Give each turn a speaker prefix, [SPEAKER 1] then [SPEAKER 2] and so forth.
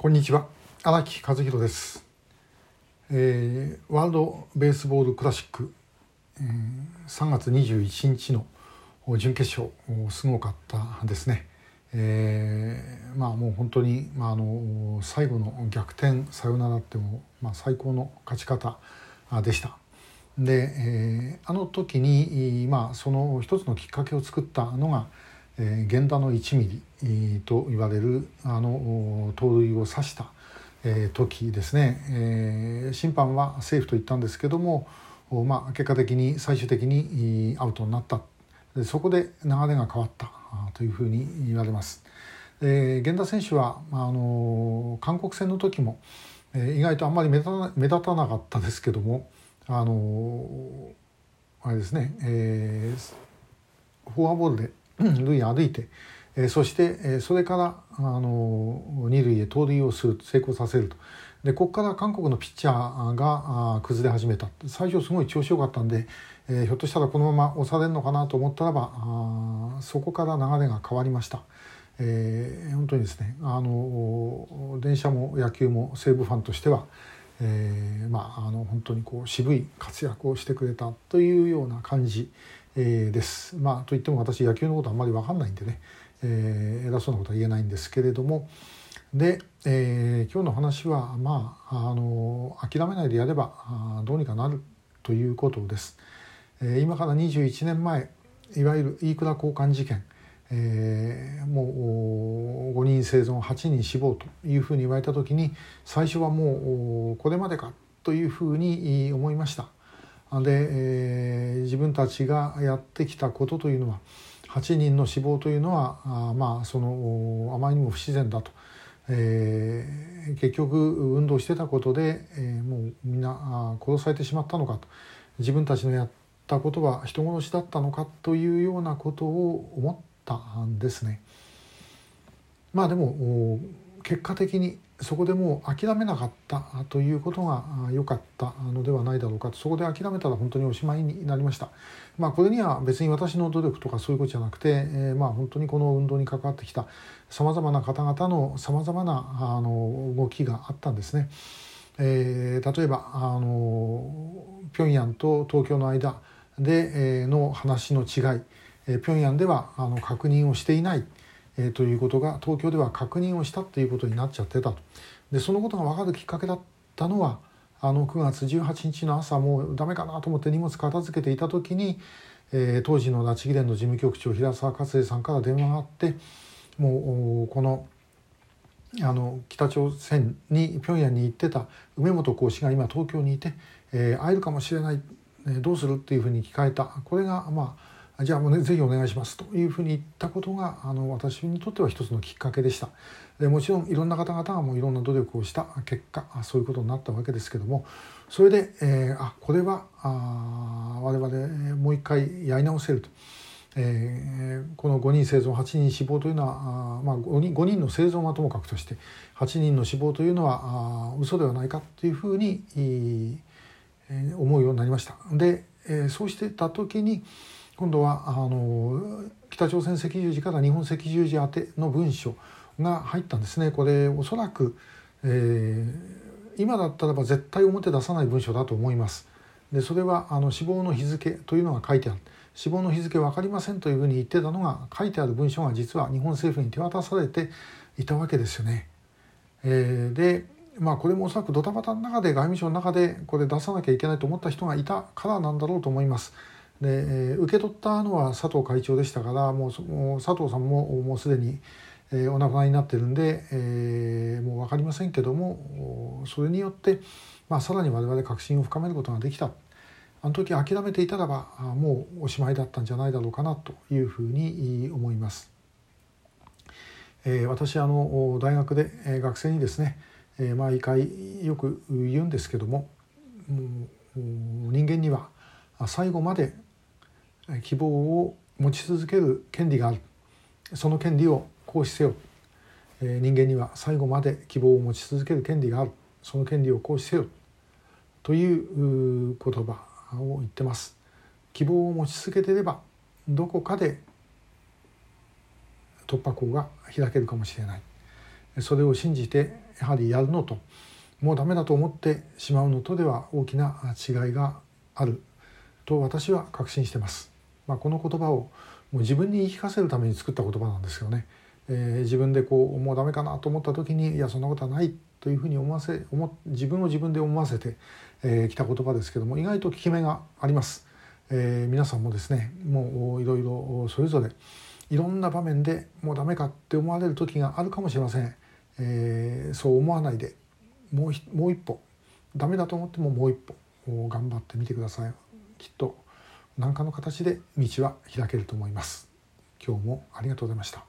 [SPEAKER 1] こんにちは。荒木和弘です、えー、ワールドベースボールクラシック、えー、3月21日の準決勝すごかったですね、えー、まあもう本当に、まあ、あの最後の逆転サヨナラっても、まあ、最高の勝ち方でした。で、えー、あの時に、まあ、その一つのきっかけを作ったのがえー、源田の1ミリと言われるあの盗塁を刺した、えー、時ですね、えー、審判はセーフと言ったんですけども、まあ、結果的に最終的にアウトになったそこで流れが変わったというふうに言われます。えー、源田選手はあの韓国戦の時も、えー、意外とあんまり目立た目立たなかったですけどもあのあれですね、えー、フォアボールで塁歩いて、えー、そして、えー、それからあの二塁へ盗塁をする成功させるとでここから韓国のピッチャーがあ崩れ始めた最初すごい調子よかったんで、えー、ひょっとしたらこのまま押されるのかなと思ったらばあそこから流れが変わりました。えー、本当にですねあの電車も野球も西武ファンとしては、えー、まああの本当にこう渋い活躍をしてくれたというような感じえー、です。まあといっても私野球のことあんまり分かんないんでね、えー、偉そうなことは言えないんですけれどもで、えー、今日の話はまああの諦めないでやればあどうにかなるということです。えー、今から21年前いわゆる飯倉交換事件、えー、もう5人生存8人死亡というふうに言われた時に最初はもうこれまでかというふうに思いました。で、えー、自分たちがやってきたことというのは8人の死亡というのはあまあそのあまりにも不自然だと、えー、結局運動してたことで、えー、もうみんな殺されてしまったのかと自分たちのやったことは人殺しだったのかというようなことを思ったんですね。まあでも結果的にそこでもう諦めなかったということが良かったのではないだろうかとそこで諦めたら本当におしまいになりました。まあ、これには別に私の努力とかそういうことじゃなくて、えー、まあ本当にこの運動に関わってきたさまざまな方々のさまざまなあの動きがあったんですね。えー、例えばあの平壌と東京の間で、えー、の話の違い、えー、平壌ではあの確認をしていない。えー、ということが東京では確認をしたということになっちゃってたと。でそのことが分かるきっかけだったのはあの9月18日の朝もうダメかなと思って荷物片付けていた時に、えー、当時の拉致議連の事務局長平沢勝栄さんから電話があってもうこのあの北朝鮮に平壌に行ってた梅本講師が今東京にいて、えー、会えるかもしれない、えー、どうするっていうふうに聞かれた。これがまあじゃあもうねぜひお願いしますというふうに言ったことがあの私にとっては一つのきっかけでしたでもちろんいろんな方々がもういろんな努力をした結果そういうことになったわけですけどもそれで、えー、あこれはあ我々もう一回やり直せると。えー、この5人生存8人死亡というのはあ、まあ、5, 人5人の生存はともかくとして8人の死亡というのはあ嘘ではないかというふうに、えー、思うようになりました。で、えー、そうしてた時に、今度はあの北朝鮮赤十字から日本赤十字宛ての文書が入ったんですねこれおそらく、えー、今だったらば絶対表出さない文書だと思いますでそれはあの死亡の日付というのが書いてある死亡の日付分かりませんというふうに言ってたのが書いてある文書が実は日本政府に手渡されていたわけですよね。えー、でまあこれもおそらくドタバタの中で外務省の中でこれ出さなきゃいけないと思った人がいたからなんだろうと思います。で、えー、受け取ったのは佐藤会長でしたからもうもう佐藤さんももうすでに、えー、お亡くなりになってるんで、えー、もう分かりませんけどもそれによって、まあ、さらに我々確信を深めることができたあの時諦めていたらばもうおしまいだったんじゃないだろうかなというふうに思います。えー、私あの大学で、えー、学生にですね、えー、毎回よく言うんですけども人間には最後まで希望を持ち続ける権利がある。その権利を行使せよ。人間には最後まで希望を持ち続ける権利がある。その権利を行使せよ。という言葉を言ってます。希望を持ち続けていればどこかで突破口が開けるかもしれない。それを信じてやはりやるのともうダメだと思ってしまうのとでは大きな違いがある。と私は確信してます。まあ、この言葉をもう自分に言い聞かせるために作った言葉なんですよね。えー、自分でこうもうダメかなと思った時にいやそんなことはないというふうに思わせ思自分を自分で思わせてき、えー、た言葉ですけども意外と効き目があります。えー、皆さんもですねもういろいろそれぞれいろんな場面でもうダメかって思われる時があるかもしれません。えー、そう思わないでもうもう一歩ダメだと思ってももう一歩頑張ってみてください。きっと何かの形で道は開けると思います。今日もありがとうございました。